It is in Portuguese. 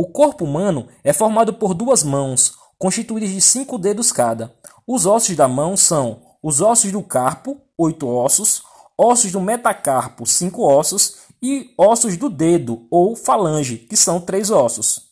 O corpo humano é formado por duas mãos, constituídas de cinco dedos cada. Os ossos da mão são os ossos do carpo, oito ossos, ossos do metacarpo, cinco ossos, e ossos do dedo ou falange, que são três ossos.